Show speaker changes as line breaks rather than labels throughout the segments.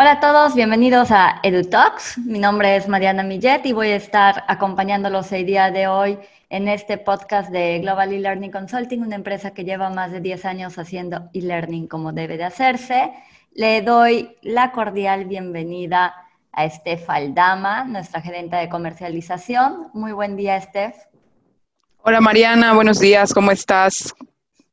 Hola a todos, bienvenidos a EduTalks. Mi nombre es Mariana Millet y voy a estar acompañándolos el día de hoy en este podcast de Global E-Learning Consulting, una empresa que lleva más de 10 años haciendo e-learning como debe de hacerse. Le doy la cordial bienvenida a Estef Aldama, nuestra gerente de comercialización. Muy buen día, Estef.
Hola Mariana, buenos días, ¿cómo estás?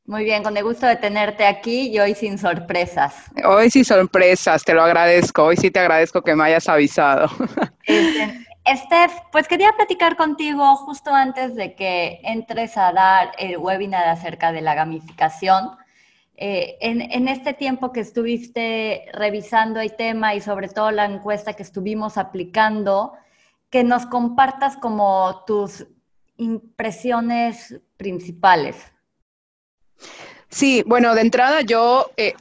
Muy bien, con el gusto de tenerte aquí y hoy sin sorpresas.
Hoy sin sorpresas, te lo agradezco. Hoy sí te agradezco que me hayas avisado.
Este, pues quería platicar contigo justo antes de que entres a dar el webinar acerca de la gamificación. Eh, en, en, este tiempo que estuviste revisando el tema y sobre todo la encuesta que estuvimos aplicando, que nos compartas como tus impresiones principales.
Sí, bueno, de entrada yo eh,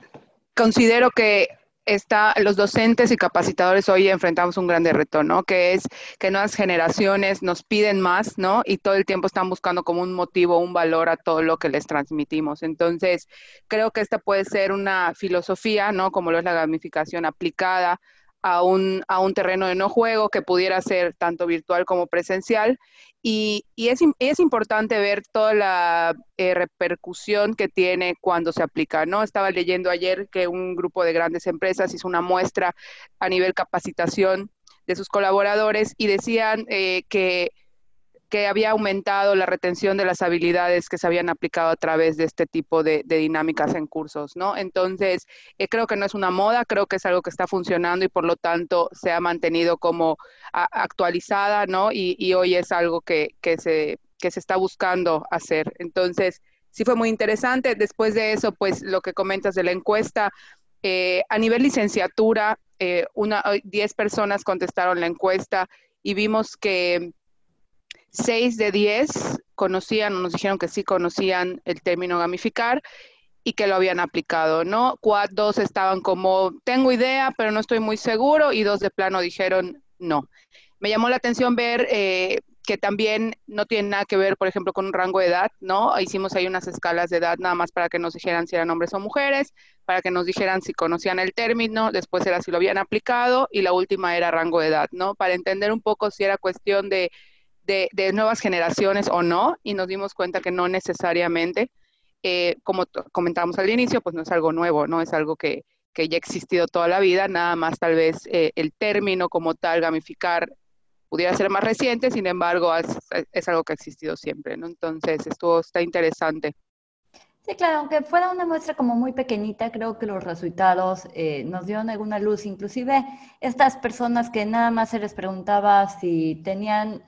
considero que está, los docentes y capacitadores hoy enfrentamos un grande reto, ¿no? Que es que nuevas generaciones nos piden más, ¿no? Y todo el tiempo están buscando como un motivo, un valor a todo lo que les transmitimos. Entonces, creo que esta puede ser una filosofía, ¿no? Como lo es la gamificación aplicada a un, a un terreno de no juego que pudiera ser tanto virtual como presencial. Y, y es, es, importante ver toda la eh, repercusión que tiene cuando se aplica, ¿no? Estaba leyendo ayer que un grupo de grandes empresas hizo una muestra a nivel capacitación de sus colaboradores y decían eh, que que había aumentado la retención de las habilidades que se habían aplicado a través de este tipo de, dinámicas en cursos, ¿no? Entonces, eh, creo que no es una moda, creo que es algo que está funcionando y por lo tanto se ha mantenido como actualizada, ¿no? Y, hoy es algo que, se, que se está buscando hacer. Entonces, sí fue muy interesante. Después de eso, pues lo que comentas de la encuesta, eh, a nivel licenciatura, eh, una, 10 personas contestaron la encuesta y vimos que Seis de diez conocían o nos dijeron que sí conocían el término gamificar y que lo habían aplicado, ¿no? dos estaban como, tengo idea, pero no estoy muy seguro, y dos de plano dijeron no. Me llamó la atención ver eh, que también no tiene nada que ver, por ejemplo, con un rango de edad, ¿no? Hicimos ahí unas escalas de edad nada más para que nos dijeran si eran hombres o mujeres, para que nos dijeran si conocían el término, después era si lo habían aplicado, y la última era rango de edad, ¿no? Para entender un poco si era cuestión de de, nuevas generaciones o no, y nos dimos cuenta que no necesariamente, eh, como comentábamos al inicio, pues no es algo nuevo, no es algo que, que ya ha existido toda la vida, nada más tal vez eh, el término como tal, gamificar, pudiera ser más reciente, sin embargo, es, es, algo que ha existido siempre, ¿no? Entonces, esto está interesante.
Sí, claro, aunque fuera una muestra como muy pequeñita, creo que los resultados eh, nos dieron alguna luz. Inclusive estas personas que nada más se les preguntaba si tenían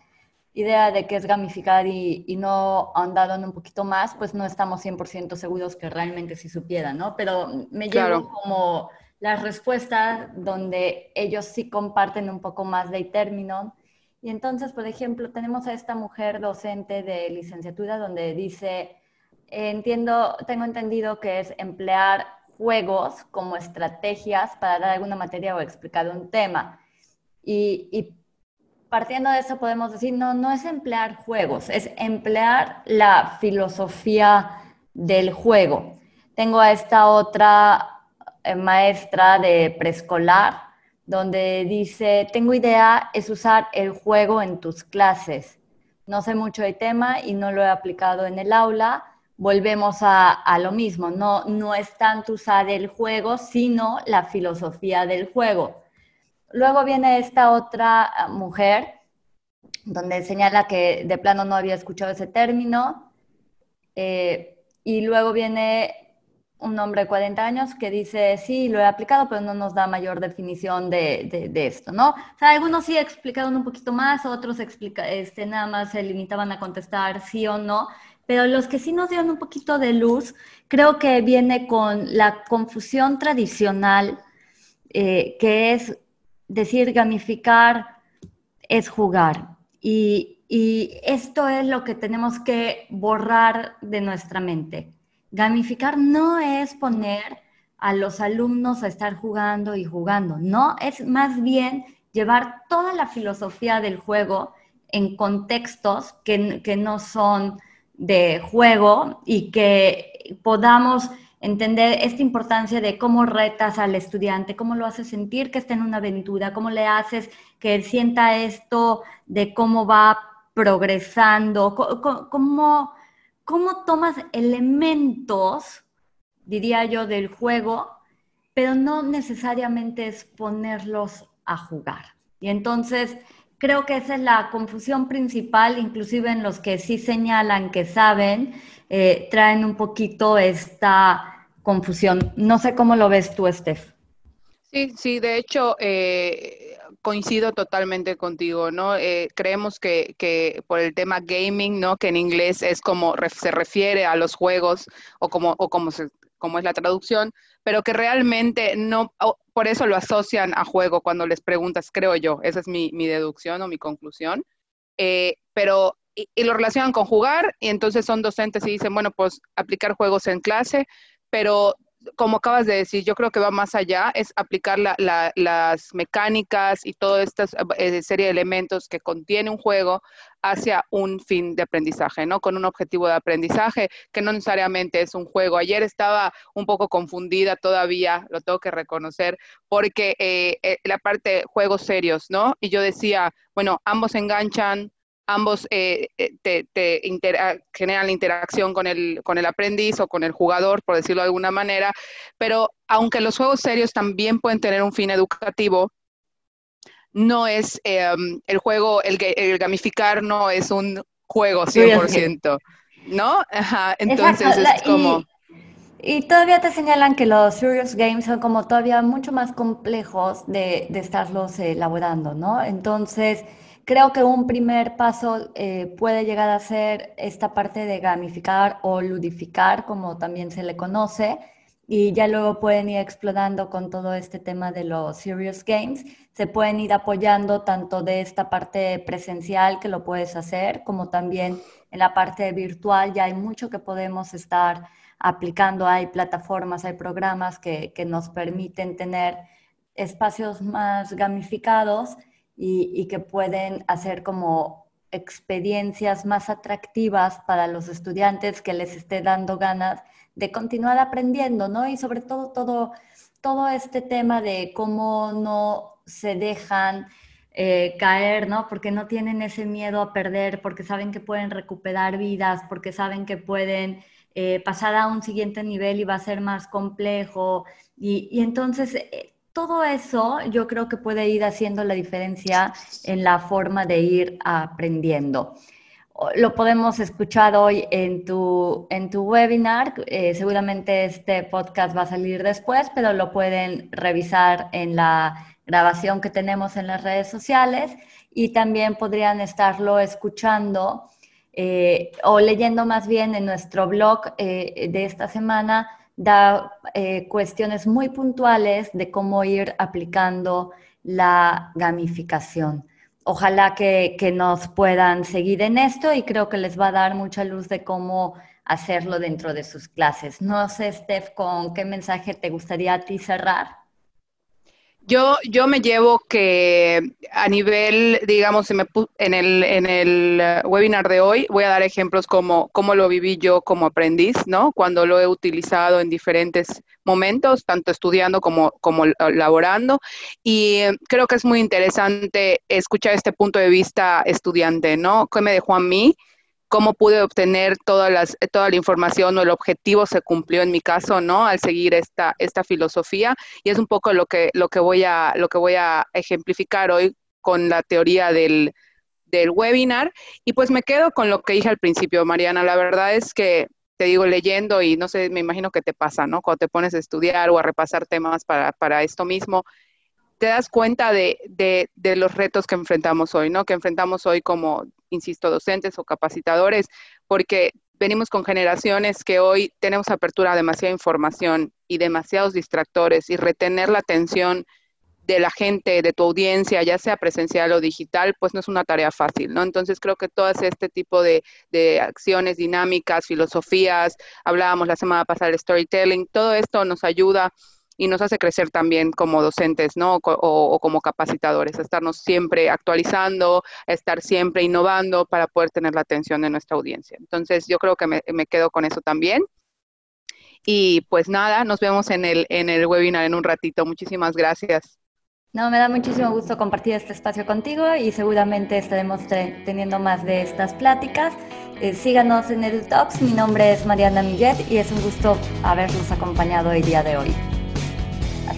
idea de qué es gamificar y, y, no en un poquito más, pues no estamos 100% seguros que realmente sí supieran, ¿no? Pero me llevo como las respuestas donde ellos sí comparten un poco más de término. Y entonces, por ejemplo, tenemos a esta mujer docente de licenciatura donde dice, entiendo, tengo entendido que es emplear juegos como estrategias para dar alguna materia o explicar un tema. Y, y partiendo de eso podemos decir, no, no es emplear juegos, es emplear la filosofía del juego. Tengo a esta otra eh, maestra de preescolar donde dice, tengo idea, es usar el juego en tus clases. No sé mucho del tema y no lo he aplicado en el aula. Volvemos a, a lo mismo, no, no es tanto usar el juego, sino la filosofía del juego Luego viene esta otra ah, mujer, donde señala que de plano no había escuchado ese término. Eh, y luego viene un hombre de 40 años que dice, sí, lo he aplicado, pero no nos da mayor definición de, esto, ¿no? O sea, algunos sí explicaron un poquito más, otros explica, este, nada más se limitaban a contestar sí o no, pero los que sí nos dieron un poquito de luz, creo que viene con la confusión tradicional, eh, que es decir gamificar es jugar. Y, esto es lo que tenemos que borrar de nuestra mente. Gamificar no es poner a los alumnos a estar jugando y jugando, no, es más bien llevar toda la filosofía del juego en contextos que, no son de juego y que podamos entender esta importancia de cómo retas al estudiante, cómo lo haces sentir que está en una aventura, cómo le haces que él sienta esto de cómo va progresando, cómo, cómo tomas elementos, diría yo, del juego, pero no necesariamente es ponerlos a jugar. Y entonces creo que esa es la confusión principal, inclusive en los que sí señalan que saben, eh, traen un poquito esta confusión. No sé cómo lo ves tú, Steph.
Sí, sí, de hecho, eh, coincido totalmente contigo, ¿no? Eh, creemos que, que, por el tema gaming, ¿no? Que en inglés es como se refiere a los juegos o como, o como, se, como es la traducción, pero que realmente no, por eso lo asocian a juego cuando les preguntas, creo yo, esa es mi, deducción o mi conclusión, eh, pero y, lo relacionan con jugar y entonces son docentes y dicen, bueno, pues aplicar juegos en clase, pero como acabas de decir, yo creo que va más allá, es aplicar las mecánicas y toda esta eh, serie de elementos que contiene un juego hacia un fin de aprendizaje, ¿no? Con un objetivo de aprendizaje que no necesariamente es un juego. Ayer estaba un poco confundida todavía, lo tengo que reconocer, porque eh, eh, la parte de juegos serios, ¿no? Y yo decía, bueno, ambos enganchan, ambos eh, eh, te, generan interacción con el, con el aprendiz o con el jugador, por decirlo de alguna manera, pero aunque los juegos serios también pueden tener un fin educativo, no es em, el juego, el, gamificar no es un juego 100%, ¿no? entonces es como...
Y, todavía te señalan que los Serious Games son como todavía mucho más complejos de, de estarlos elaborando, ¿no? Entonces, Creo que un primer paso eh, puede llegar a ser esta parte de gamificar o ludificar, como también se le conoce, y ya luego pueden ir explorando con todo este tema de los serious games. Se pueden ir apoyando tanto de esta parte presencial que lo puedes hacer, como también en la parte virtual. Ya hay mucho que podemos estar aplicando. Hay plataformas, hay programas que, que nos permiten tener espacios más gamificados y, que pueden hacer como experiencias más atractivas para los estudiantes que les esté dando ganas de continuar aprendiendo, ¿no? Y sobre todo todo, todo este tema de cómo no se dejan eh, caer, ¿no? Porque no tienen ese miedo a perder, porque saben que pueden recuperar vidas, porque saben que pueden eh, pasar a un siguiente nivel y va a ser más complejo. Y, entonces eh, todo eso yo creo que puede ir haciendo la diferencia en la forma de ir aprendiendo. Lo podemos escuchar hoy en tu, en tu webinar. Eh, seguramente este podcast va a salir después, pero lo pueden revisar en la grabación que tenemos en las redes sociales y también podrían estarlo escuchando eh, o leyendo más bien en nuestro blog eh, de esta semana da eh, cuestiones muy puntuales de cómo ir aplicando la gamificación. Ojalá que, que, nos puedan seguir en esto y creo que les va a dar mucha luz de cómo hacerlo dentro de sus clases. No sé, Steph, con qué mensaje te gustaría a ti cerrar.
Yo, yo me llevo que a nivel, digamos, en el, en el eh, webinar de hoy voy a dar ejemplos como cómo lo viví yo como aprendiz, ¿no? Cuando lo he utilizado en diferentes momentos, tanto estudiando como, como laborando. Y eh, creo que es muy interesante escuchar este punto de vista estudiante, ¿no? ¿Qué me dejó a mí? Cómo pude obtener todas las, toda la información o el objetivo se cumplió en mi caso, ¿no? Al seguir esta, esta filosofía. Y es un poco lo que, lo, que voy a, lo que voy a ejemplificar hoy con la teoría del, del webinar. Y pues me quedo con lo que dije al principio, Mariana. La verdad es que te digo, leyendo y no sé, me imagino que te pasa, ¿no? Cuando te pones a estudiar o a repasar temas para, para esto mismo, te das cuenta de, de, de, los retos que enfrentamos hoy, ¿no? Que enfrentamos hoy como insisto, docentes o capacitadores, porque venimos con generaciones que hoy tenemos apertura a demasiada información y demasiados distractores y retener la atención de la gente, de tu audiencia, ya sea presencial o digital, pues no es una tarea fácil, ¿no? Entonces creo que todas este tipo de, de acciones dinámicas, filosofías, hablábamos la semana pasada del storytelling, todo esto nos ayuda y nos hace crecer también como docentes, ¿no? O, como capacitadores, estarnos siempre actualizando, estar siempre innovando para poder tener la atención de nuestra audiencia. Entonces, yo creo que me, quedo con eso también. Y pues nada, nos vemos en el, en el webinar en un ratito. Muchísimas gracias.
No, me da muchísimo gusto compartir este espacio contigo y seguramente estaremos teniendo más de estas pláticas. Eh, síganos en el Talks. Mi nombre es Mariana Millet y es un gusto haberlos acompañado el día de hoy.